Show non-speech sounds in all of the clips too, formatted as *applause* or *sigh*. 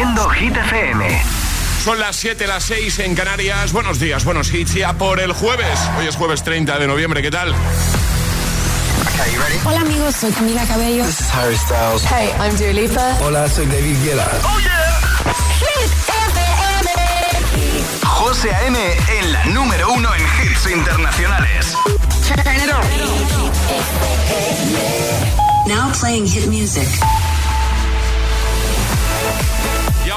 Haciendo Hit FM. Son las 7, las 6 en Canarias. Buenos días, buenos hits ya por el jueves. Hoy es jueves 30 de noviembre, ¿qué tal? Hola amigos, soy Camila Cabello. This is Harry Styles. Hey, I'm Dua Lipa. Hola, soy David Guetta. Oh yeah. Hit FM. José A.M. en la número uno en hits internacionales. Turn it on. Now playing hit music.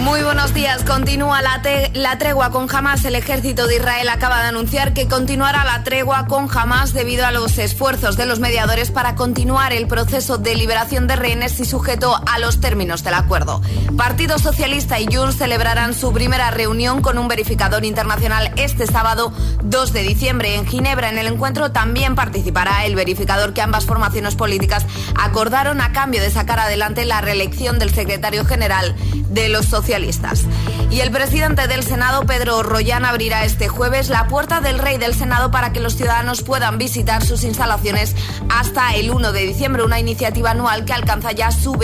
Muy buenos días. Continúa la, tregua con Hamas. El ejército de Israel acaba de anunciar que continuará la tregua con Hamas debido a los esfuerzos de los mediadores para continuar el proceso de liberación de rehenes y sujeto a los términos del acuerdo. Partido Socialista y Junts celebrarán su primera reunión con un verificador internacional este sábado 2 de diciembre en Ginebra. En el encuentro también participará el verificador que ambas formaciones políticas acordaron a cambio de sacar adelante la reelección del secretario general de los socialistas y el presidente del Senado, Pedro Royán, abrirá este jueves la puerta del Rey del Senado para que los ciudadanos puedan visitar sus instalaciones hasta el 1 de diciembre, una iniciativa anual que alcanza ya su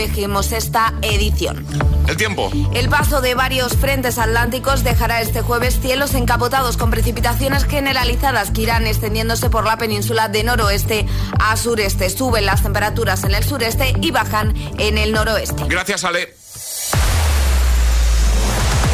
esta edición. El tiempo. El paso de varios frentes atlánticos dejará este jueves cielos encapotados con precipitaciones generalizadas que irán extendiéndose por la península de noroeste a sureste. Suben las temperaturas en el sureste y bajan en el noroeste. Gracias, Ale.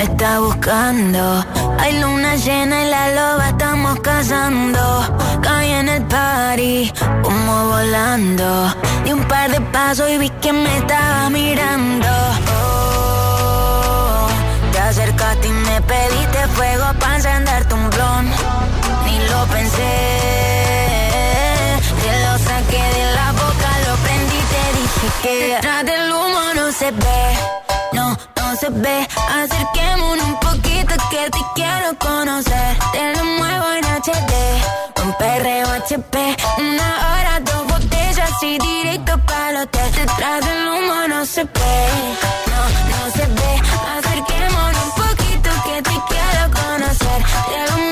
me está buscando. Hay luna llena y la loba estamos cazando. Caí en el party, como volando. Di un par de pasos y vi que me estaba mirando. Oh, te acercaste y me pediste fuego para encenderte un blon. Ni lo pensé, te lo saqué de la boca, lo prendí y te dije que detrás del humo no se ve, se ve. Acerquémonos un poquito que te quiero conocer. Te lo muevo en HD, un perreo HP, una hora, dos botellas y directo para el hotel. Detrás del humo no se ve, no, no se ve. Acerquémonos un poquito que te quiero conocer. Te lo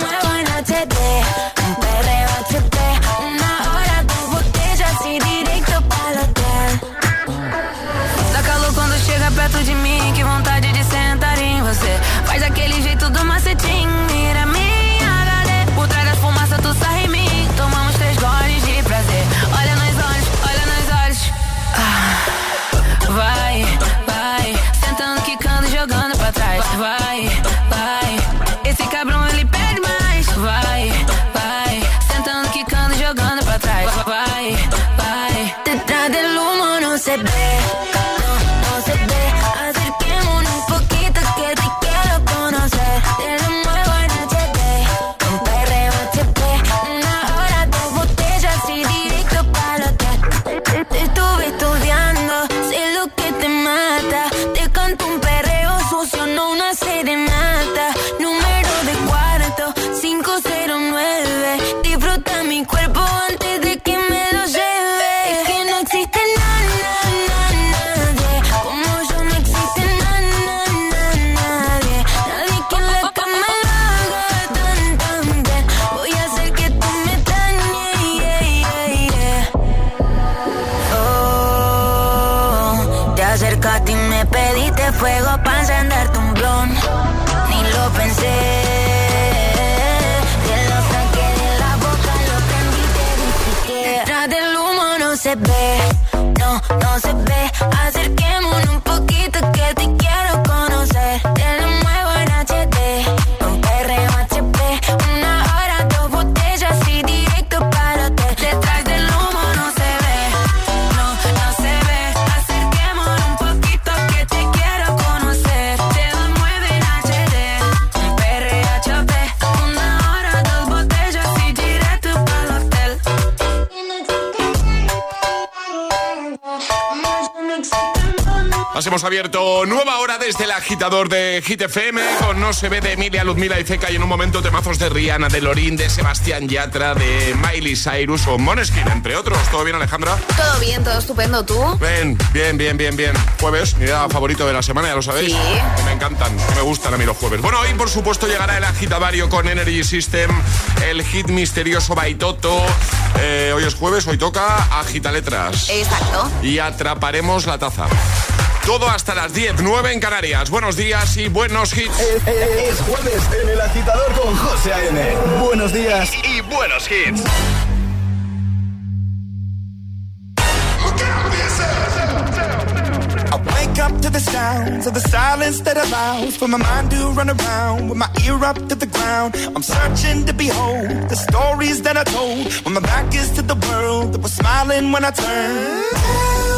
no, no abierto nueva hora desde el agitador de Hit FM con No se ve de Emilia, Luzmila y Feca y en un momento temazos de Rihanna, de Lorín, de Sebastián Yatra, de Miley Cyrus o Moneskin, entre otros. ¿Todo bien, Alejandra? Todo bien, todo estupendo. ¿Tú? Bien, bien, bien, bien, bien. Jueves, mi día favorito de la semana, ya lo sabéis. Sí. Me encantan, me gustan a mí los jueves. Bueno, hoy por supuesto llegará el agitadario con Energy System, el hit misterioso Baitoto. Eh, hoy es jueves, hoy toca agita letras. Exacto. Y atraparemos la taza. Todo hasta las 10, 9 en Canarias. Buenos días y buenos hits. Es, es- es jueves en el agitador con José A.M. Buenos días y buenos hits. I wake up to the sounds of the silence that allows for my mind to run around with my ear up to the ground. I'm searching to behold the stories that I told when my back is to the world that was smiling when I turned.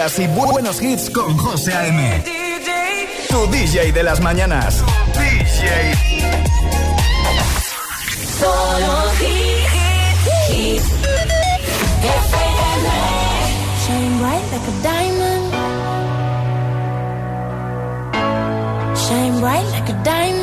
Buenos días y bu- buenos hits con José A.M. Tu DJ de las mañanas. DJ. Solo. Shine bright like a diamond. Shine bright like a diamond.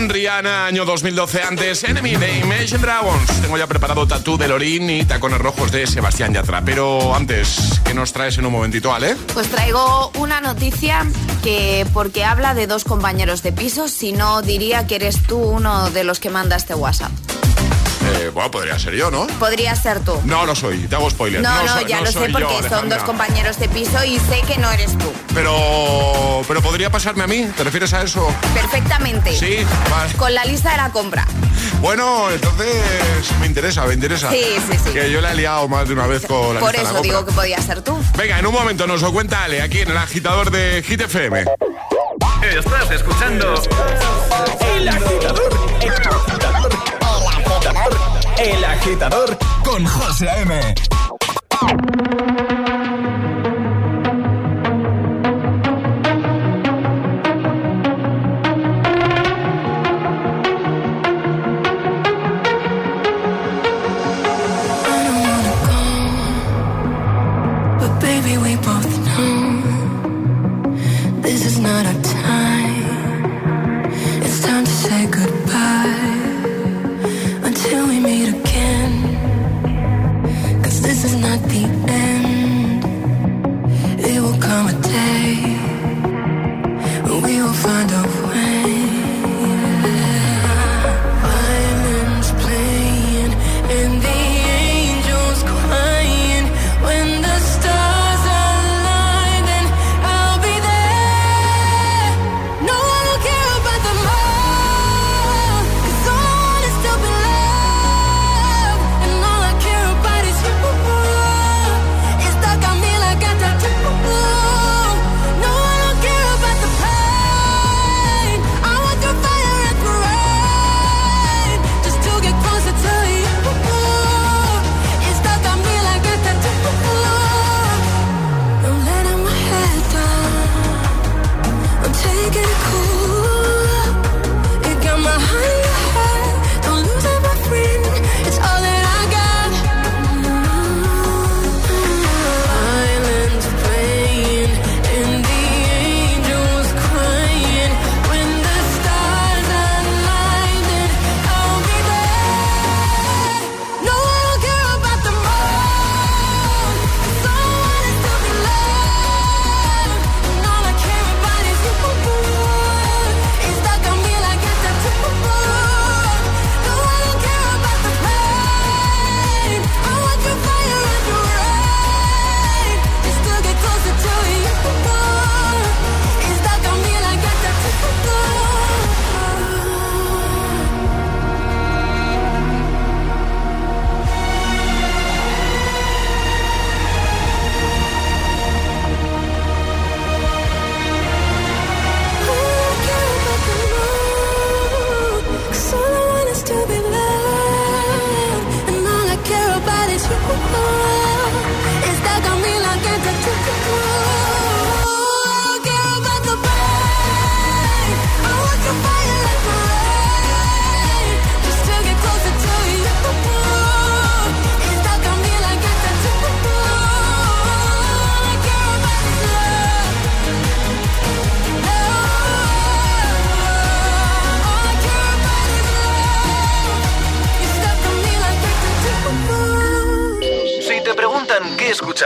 Con Rihanna, año 2012, antes Enemy de Imagine Dragons. Tengo ya preparado Tatú de Lorín y Tacones Rojos de Sebastián Yatra. Pero antes, ¿qué nos traes en un momentito, Ale? Pues traigo una noticia que, porque habla de dos compañeros de piso, si no diría que eres tú uno de los que manda este WhatsApp. Bueno, podría ser yo, ¿no? Podría ser tú. No lo soy, te hago spoiler. No, no, ya lo sé soy porque yo, son Alejandra. dos compañeros de piso y sé que no eres tú. Pero, pero podría pasarme a mí, ¿te refieres a eso? Perfectamente. Sí, vale. Con la lista de la compra. Bueno, entonces me interesa, me interesa. Sí, sí, sí. Que yo la he liado más de una vez con la Por lista de eso la digo que podía ser tú. Venga, en un momento nos lo cuenta Ale, aquí en el agitador de Hit FM. Estás escuchando el agitador, el agitador con José A.M.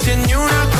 tiene una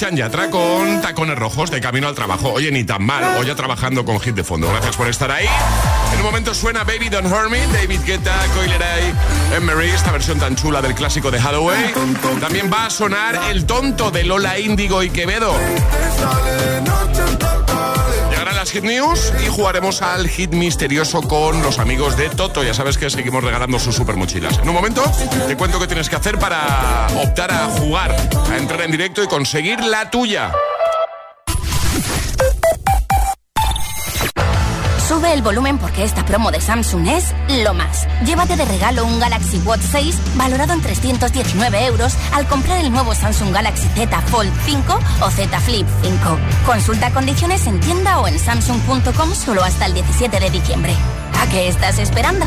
Sebastián Yatra con tacones rojos de camino al trabajo. Oye, ni tan mal, hoy ya trabajando con hit de fondo. Gracias por estar ahí. En un momento suena Baby Don't Hurt Me, David Guetta, Coileray, Emery, esta versión tan chula del clásico de Hathaway. También va a sonar El tonto de Lola Índigo y Quevedo Hit News y jugaremos al hit misterioso con los amigos de Toto. Ya sabes que seguimos regalando sus super mochilas. En un momento te cuento qué tienes que hacer para optar a jugar, a entrar en directo y conseguir la tuya. Sube el volumen porque esta promo de Samsung es lo más. Llévate de regalo un Galaxy Watch 6 valorado en 319 euros al comprar el nuevo Samsung Galaxy Z Fold 5 o Z Flip 5. Consulta condiciones en tienda o en samsung.com solo hasta el 17 de diciembre. ¿A qué estás esperando?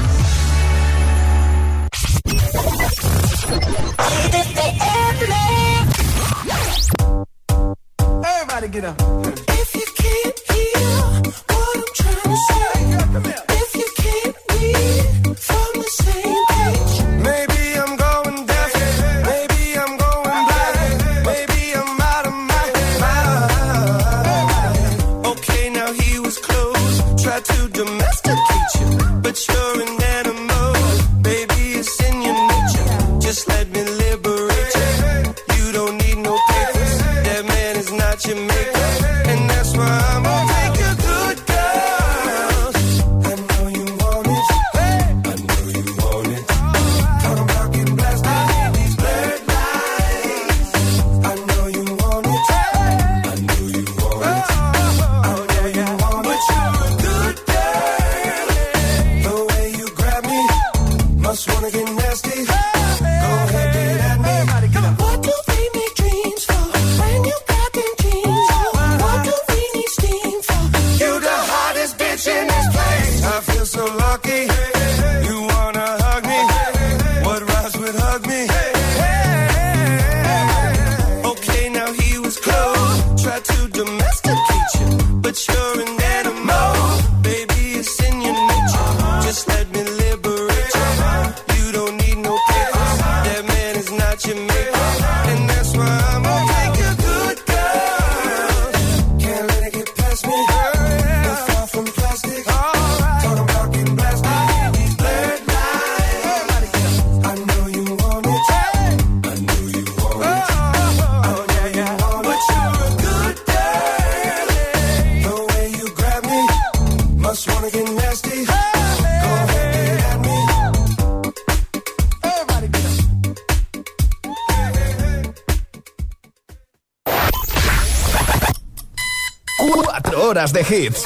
horas de hits.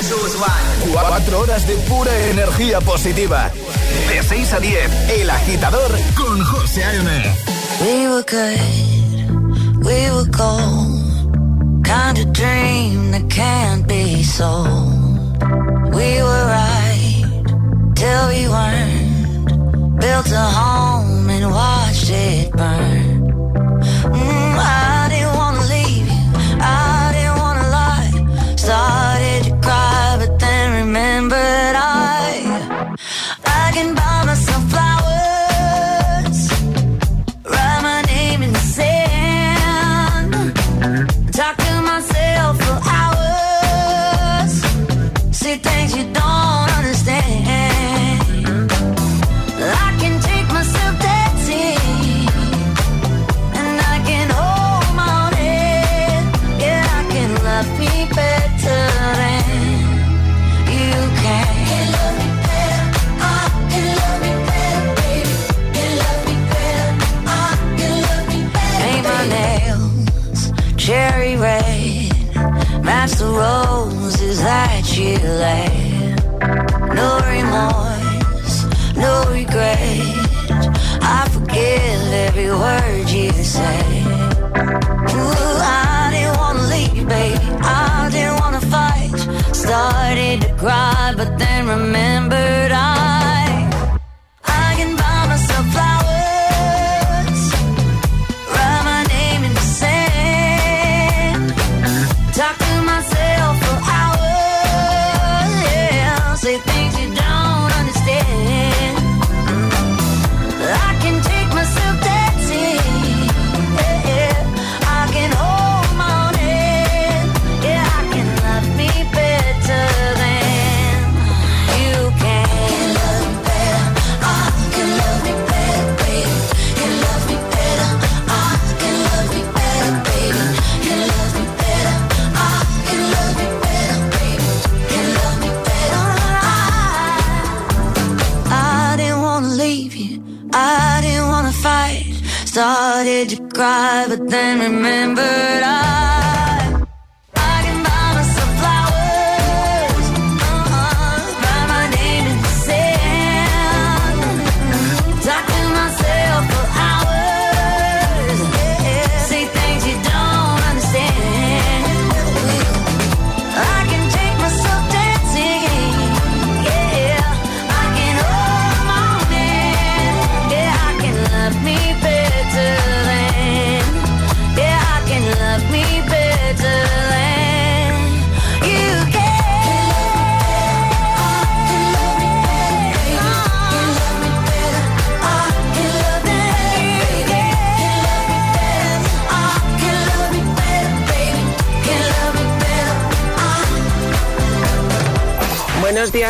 4 horas de pura energía positiva. De 6 a 10, El Agitador con José A.M. We were good, we were gold. Kind of dream that can't be sold. We were right till we weren't. Built a home and watched it burn.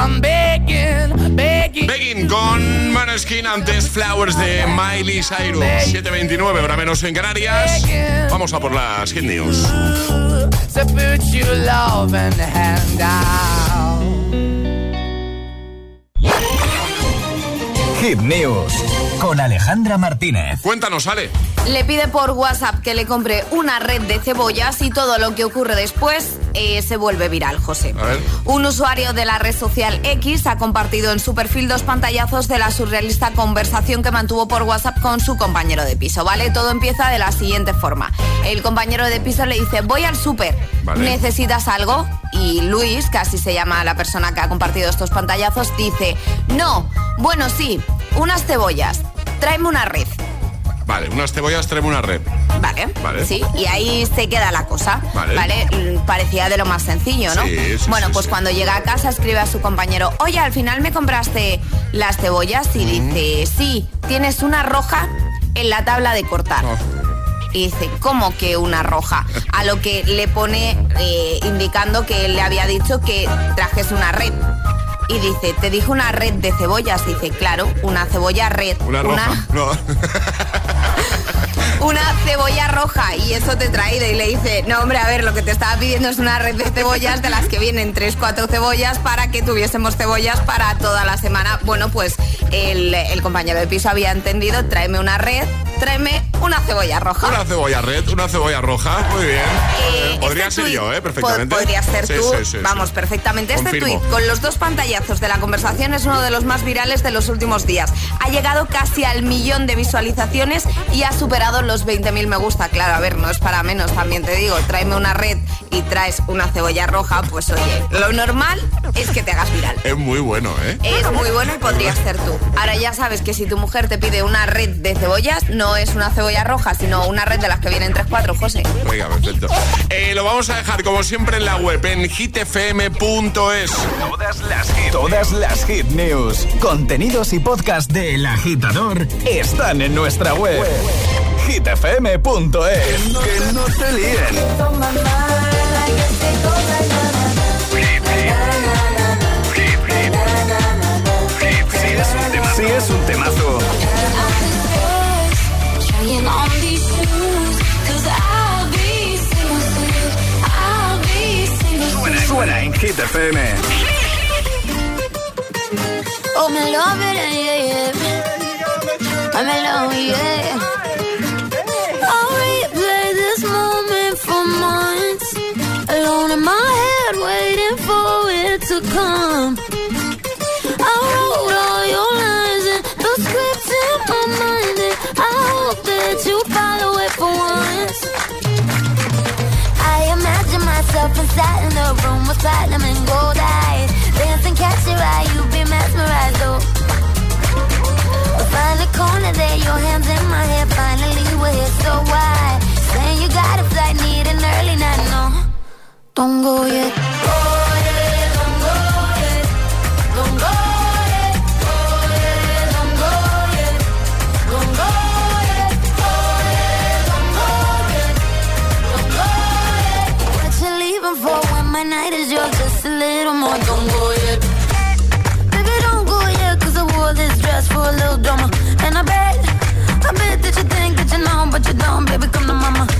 I'm begging, begging. Begging con Maneskin antes Flowers de Miley Cyrus. 729, hora menos en Canarias. Vamos a por las Hit News. Hit News con Alejandra Martínez. Cuéntanos, Ale. Le pide por WhatsApp que le compre una red de cebollas y todo lo que ocurre después eh, se vuelve viral, José. A ver. Un usuario de la red social X ha compartido en su perfil dos pantallazos de la surrealista conversación que mantuvo por WhatsApp con su compañero de piso, ¿vale? Todo empieza de la siguiente forma. El compañero de piso le dice, voy al súper, Vale. ¿necesitas algo? Y Luis, que así se llama la persona que ha compartido estos pantallazos, dice, no, bueno sí, unas cebollas, tráeme una red. Vale, unas cebollas, tráeme una red. Vale. Vale. Sí, y ahí se queda la cosa. Vale. Mm, Parecía de lo más sencillo, ¿no? Sí, sí, bueno, sí, pues cuando llega a casa escribe a su compañero, oye, al final me compraste las cebollas y dice, sí, tienes una roja en la tabla de cortar. Y dice, ¿cómo que una roja? A lo que le pone eh, indicando que él le había dicho que trajes una red. Y dice, te dije una red de cebollas. Y dice, claro, una cebolla red. Una roja. *laughs* No. *laughs* una cebolla roja y eso te he traído y le dice, no hombre, a ver, lo que te estaba pidiendo es una red de cebollas de las que vienen tres, cuatro cebollas para que tuviésemos cebollas para toda la semana. Bueno, pues el, el compañero de piso había entendido, tráeme una red, tráeme una cebolla roja. Una cebolla red, una cebolla roja. Muy bien. Eh, Podría este ser tuit yo, ¿eh? Perfectamente. Podría ser Sí, tú. sí, sí, sí. Vamos, perfectamente. Este tuit con los dos pantallazos de la conversación es uno de los más virales de los últimos días. Ha llegado casi al millón de visualizaciones y ha superado los 20.000 me gusta. Claro, a ver, no es para menos, también te digo. Tráeme una red y traes una cebolla roja, pues oye, lo normal es que te hagas viral. Es muy bueno, ¿eh? Es muy bueno y podrías ser tú. Ahora ya sabes que si tu mujer te pide una red de cebollas, no es una cebolla roja, sino una red de las que vienen 3-4, José. Venga, perfecto. Eh, lo vamos a dejar como siempre en la web, en hitfm.es. Todas las hit, todas las hit news, contenidos y podcast de El Agitador están en nuestra web. hitfm.es. Que no te líen. Si es un temazo, suena, en. Oh, me love it, yeah, yeah. I'm in love, yeah. down in my head, waiting for it to come. I wrote all your lines and the scripts in my mind, and I hope that you follow it for once. I imagine myself inside in a room with platinum and gold eyes, dancing, catch your eye, you be mesmerized, oh. Find the corner there, your hands in my hair. Finally, we're here, so why? Saying you gotta fly, need an early night, no. Don't go yet. My night is yours, just a little more. Don't go yet. Baby, don't go I wore this dress for a little drama. And I bet, I bet that you think that you know, but you don't, baby, come to mama.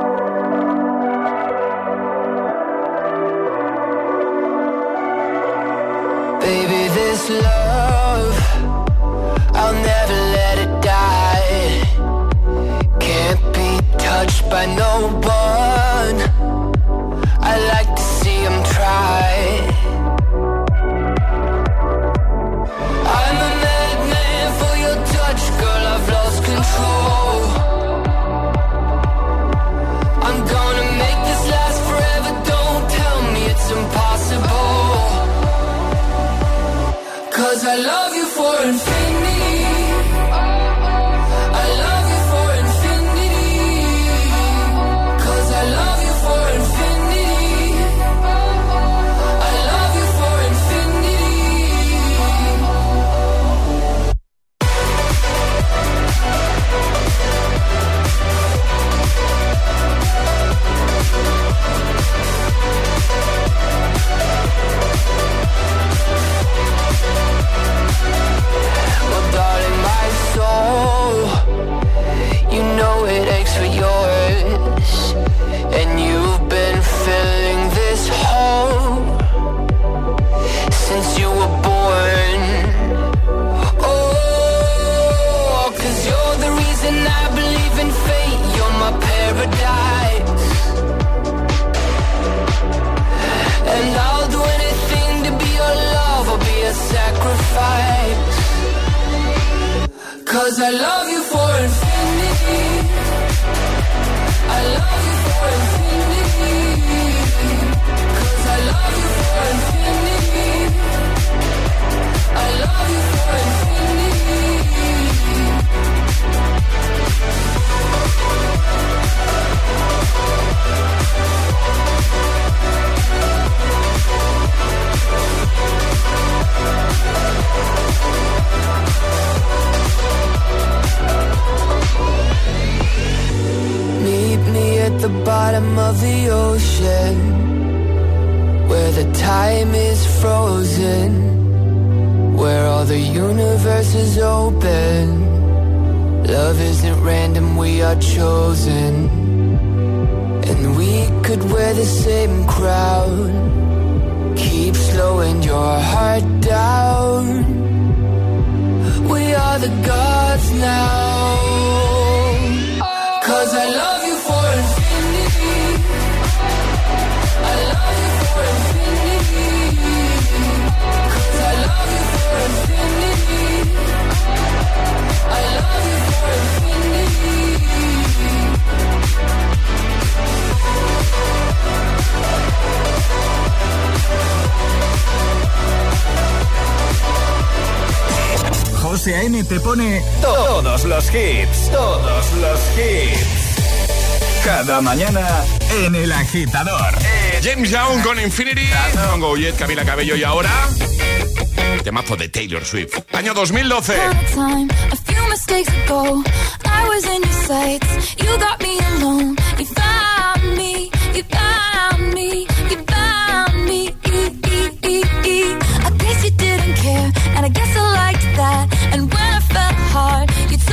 FM te pone todos los hits, todos los hits. Cada mañana en el agitador. James Young con Infinity, Don Goyet, Camila Cabello y ahora temazo de Taylor Swift. Año 2012. I guess I liked that.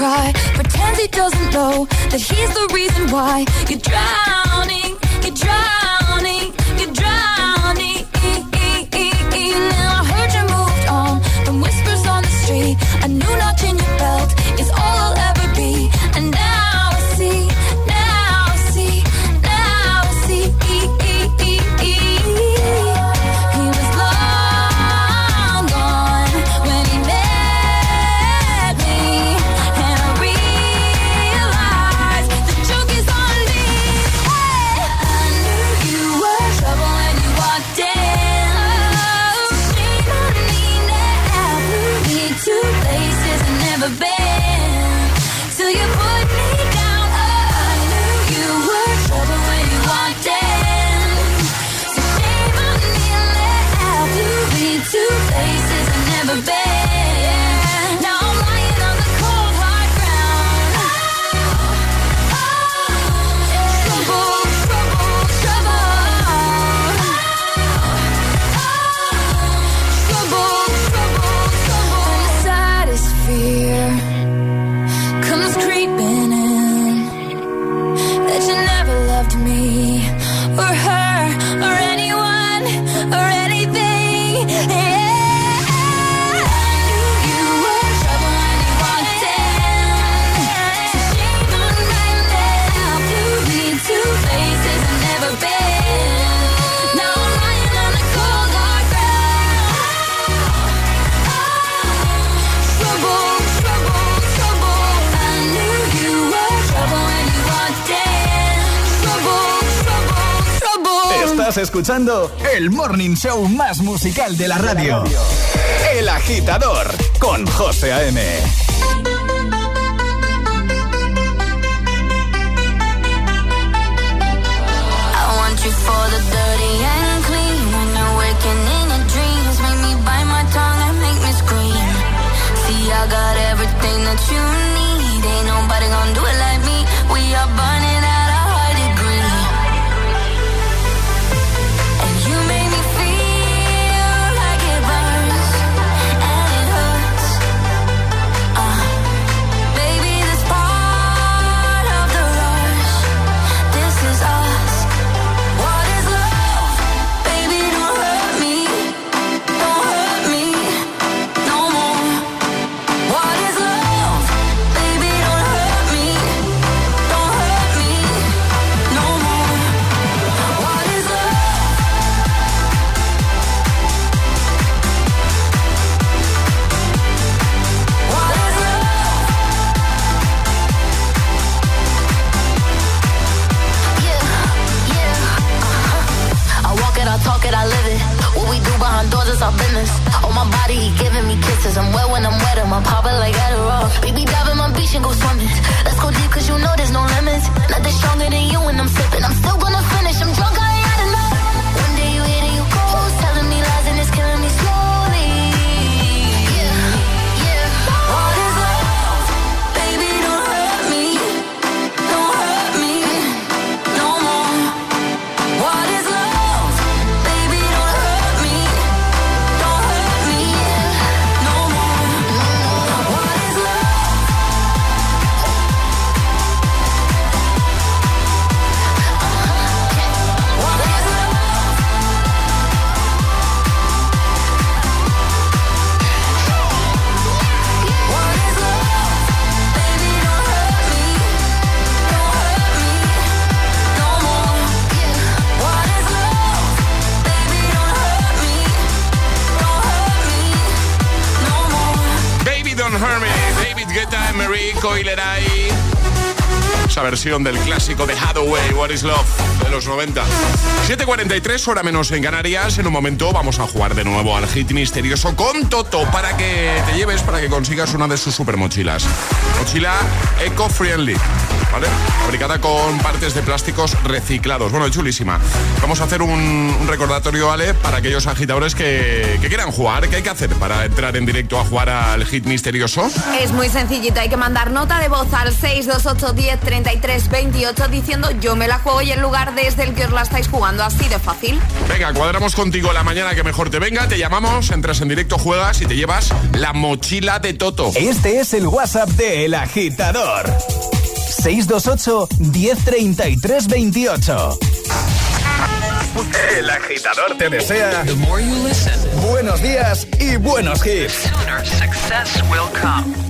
cry, pretends he doesn't know that he's the reason why you drown. escuchando el morning show más musical de la radio. El agitador con José A.M. I got everything that you Coileray. Esa versión del clásico de Hathaway, What is Love, de los 90. 7.43, hora menos en Canarias. En un momento vamos a jugar de nuevo al hit misterioso con Toto para que te lleves, para que consigas una de sus super mochilas. Mochila eco-friendly ¿vale? Fabricada con partes de plásticos reciclados. Bueno, chulísima. Vamos a hacer un, recordatorio, Ale, para aquellos agitadores que, quieran jugar. ¿Qué hay que hacer para entrar en directo a jugar al hit misterioso? Es muy sencillito. Hay que mandar nota de voz al 628 10 33 28 diciendo yo me la juego y el lugar desde el que os la estáis jugando. Así de fácil. Venga, cuadramos contigo la mañana que mejor te venga. Te llamamos, entras en directo, juegas y te llevas la mochila de Toto. Este es el WhatsApp de El Agitador. 628 1033 28. El agitador te desea buenos días y buenos hits. success will come.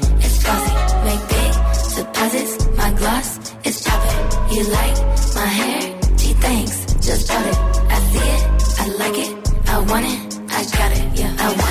deposits, my gloss it's poppin'. You like my hair? Gee, thanks. Just bought it. I see it. I like it. I want it. I got it. Yeah, I want it.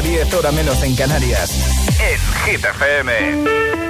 10 hora menos en Canarias. En Hit FM.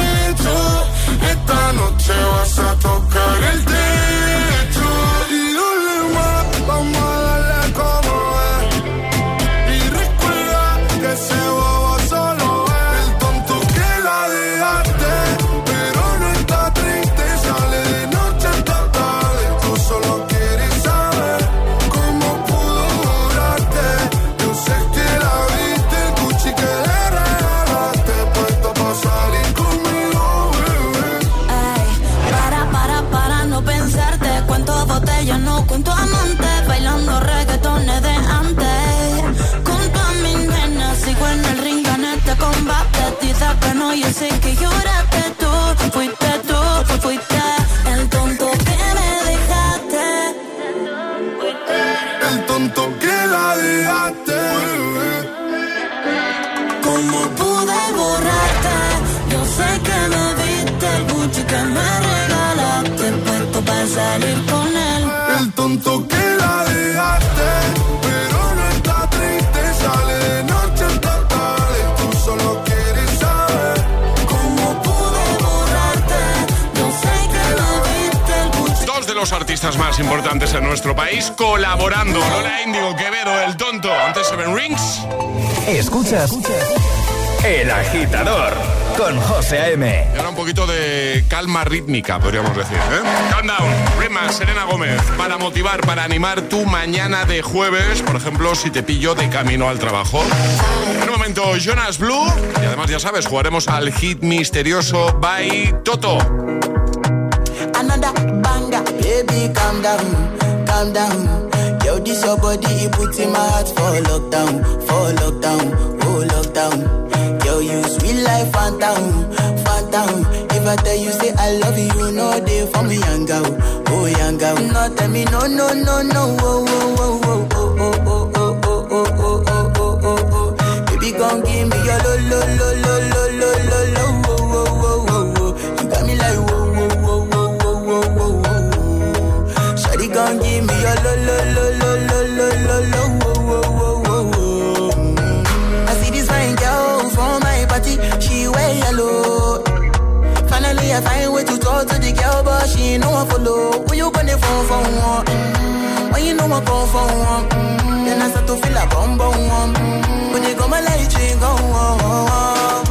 Dos artistas más importantes en nuestro país colaborando. Lola Índigo, Quevedo, El Tonto, antes Seven Rings. Escuchas El Agitador con José A.M. Y ahora un poquito de calma rítmica, podríamos decir. ¿eh? Countdown, Rima, Serena Gómez, para motivar, para animar tu mañana de jueves, por ejemplo, si te pillo de camino al trabajo. En un momento, Jonas Blue, y además ya sabes, jugaremos al hit misterioso by Toto. Calm down, calm down. Yo, this your body, it puts in my heart for lockdown, for lockdown, oh lockdown. Yo, you sweet life, phantom, phantom. If I tell you say I love you, know they for me, young girl, oh young girl. No, tell me no, no, no, no, oh, oh, oh, oh, oh, oh, oh, oh, oh, oh, oh, oh, oh, oh. Baby, gon' give me your lo, lo, lo, lo, lo, lo, lo, lo, I see this fine girl from my party, she wear yellow. Finally, I find way to talk to the girl, but she ain't no one follow. Who you gonna phone for one? When you know I come for one, then I start to feel a bum bum one. When you go my light, you go on.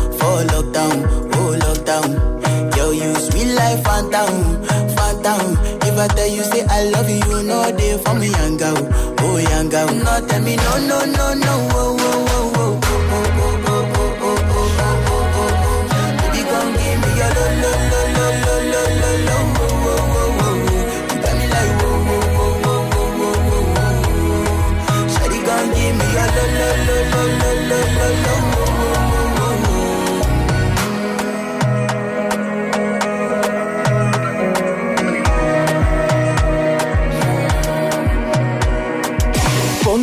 for lockdown, oh lockdown. Yo, you sweet life, phantom, phantom. If I tell you say I love you, you know they for me, young girl, oh young girl. No, tell me no, no, no, no, oh, oh, oh, oh,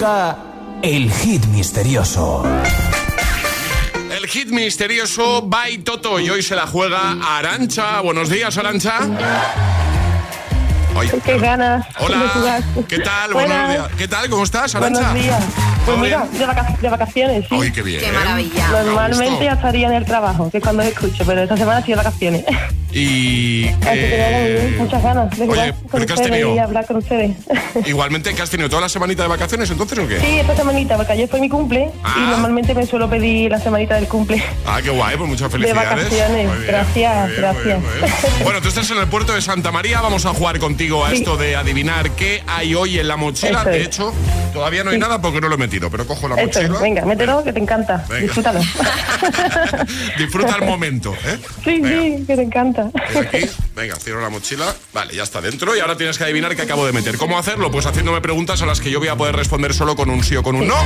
Llega el hit misterioso. El hit misterioso by Toto y hoy se la juega Arancha. Buenos días, Arancha. Qué ganas Hola. ¿qué tal? Buenos días. ¿Qué tal? ¿Cómo estás, Arancha? Buenos días. Pues ¿Todo mira, de, de vacaciones, sí. Ay, qué bien. Qué maravilla. Normalmente ya estaría en el trabajo, que es cuando os escucho, pero esta semana sí de vacaciones. Y *laughs* que muchas ganas de jugar Oye, con ¿pero qué has ustedes tenido? y hablar con ustedes. *laughs* igualmente que has tenido toda la semanita de vacaciones entonces o qué? Sí, esta semanita, porque ayer fue mi cumple Ah. y normalmente me suelo pedir la semanita del cumple. Ah, qué guay, pues muchas *laughs* De felicidades. vacaciones, Muy bien, gracias, muy bien, gracias. muy bien. Bueno, tú estás en el puerto de Santa María, vamos a jugar contigo a Sí. esto de adivinar qué hay hoy en la mochila. De hecho, todavía no hay Sí. nada porque no lo he metido, pero cojo la mochila. venga, mételo que te encanta. Venga. Disfrútalo. *laughs* Disfruta el momento, ¿eh? Sí, sí, que te encanta. Desde aquí, venga, cierro la mochila. Vale, ya está dentro y ahora tienes que adivinar qué acabo de meter. ¿Cómo hacerlo? Pues haciéndome preguntas a las que yo voy a poder responder solo con un sí o con un no.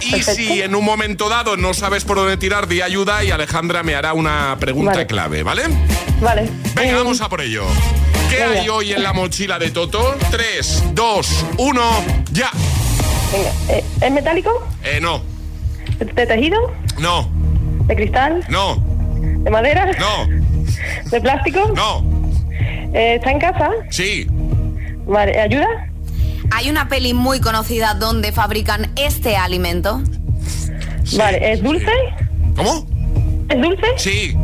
Y Perfecto. si en un momento dado no sabes por dónde tirar, di ayuda y Alejandra me hará una pregunta Vale. clave, ¿vale? Vale. Venga, vamos a por ello. ¿Qué Venga. hay hoy en la mochila de Toto? 3, 2, 1, ya. Venga, eh, ¿es metálico? Eh, no, ¿De, tejido? no, ¿De cristal? no, ¿De madera? no, *laughs* ¿De plástico? no, Eh, ¿Está en casa? sí, Vale, ¿ayuda? Hay una peli muy conocida donde fabrican este alimento. Vale, ¿es dulce? ¿Cómo? ¿Es dulce? Sí,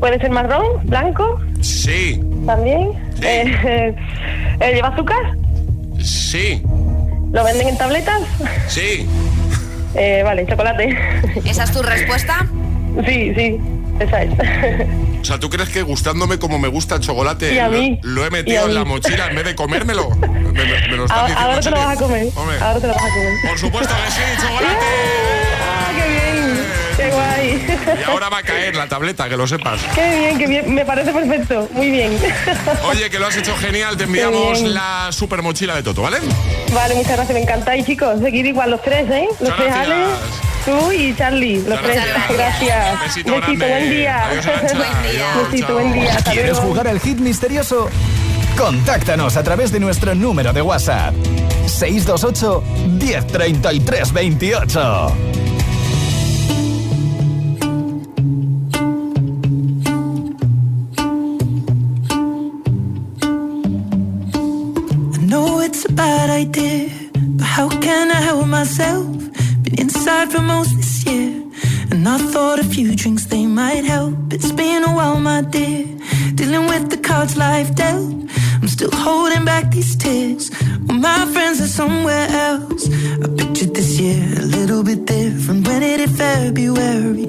¿Puede ser marrón? ¿Blanco? sí, ¿También? Eh, *laughs* eh, ¿Lleva azúcar? sí, ¿Lo venden en tabletas? sí. *laughs* Eh, vale, chocolate. ¿Esa es tu respuesta? Sí, sí, esa es. *laughs* O sea, ¿tú crees que gustándome como me gusta el chocolate Y a mí. lo, lo he Y metido en la mochila en vez de comérmelo? *laughs* Me, me- me lo estás Ahora, diciendo ahora en te lo serio. vas a comer. Hombre, Ahora te lo vas a comer. por supuesto que sí, chocolate. *laughs* Y ahora va a caer la tableta, que lo sepas. ¡Qué bien, qué bien! Me parece perfecto. Muy bien. *laughs* Oye, que lo has hecho genial, te enviamos la super mochila de Toto, ¿vale? Vale, muchas gracias. Me encantáis, chicos. Seguir igual los tres, ¿eh? Los Muchas tres, gracias. Ale, tú y Charlie. Los Muchas tres. gracias. Gracias. Besito grande. buen día. Adiós, Arancha. *laughs* Adiós, Besito, chao. buen día. Hasta ¿Quieres luego. jugar al hit misterioso? Contáctanos a través de nuestro número de WhatsApp. 628 1033 28. But how can I help myself? Been inside for most this year, and I thought a few drinks they might help. It's been a while, my dear, dealing with the cards life dealt. I'm still holding back these tears. Well, my friends are somewhere else. I pictured this year a little bit different. When it February,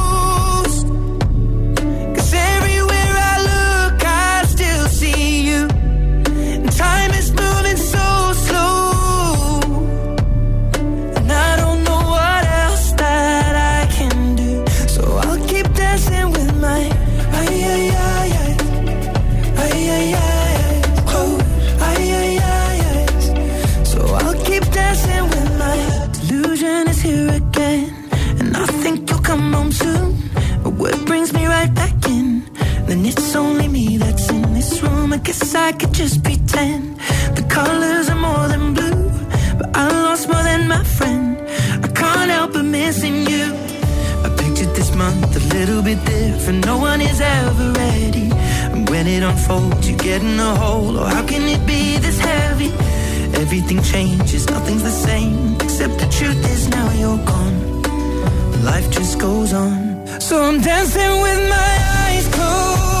Brings me right back in? Then it's only me that's in this room. I guess I could just pretend the colors are more than blue, but I lost more than my friend. I can't help but missing you. I pictured this month a little bit different. No one is ever ready. And when it unfolds, you get in a hole. Oh, how can it be this heavy? Everything changes, nothing's the same. Except the truth is now you're gone. Life just goes on. So I'm dancing with my eyes closed.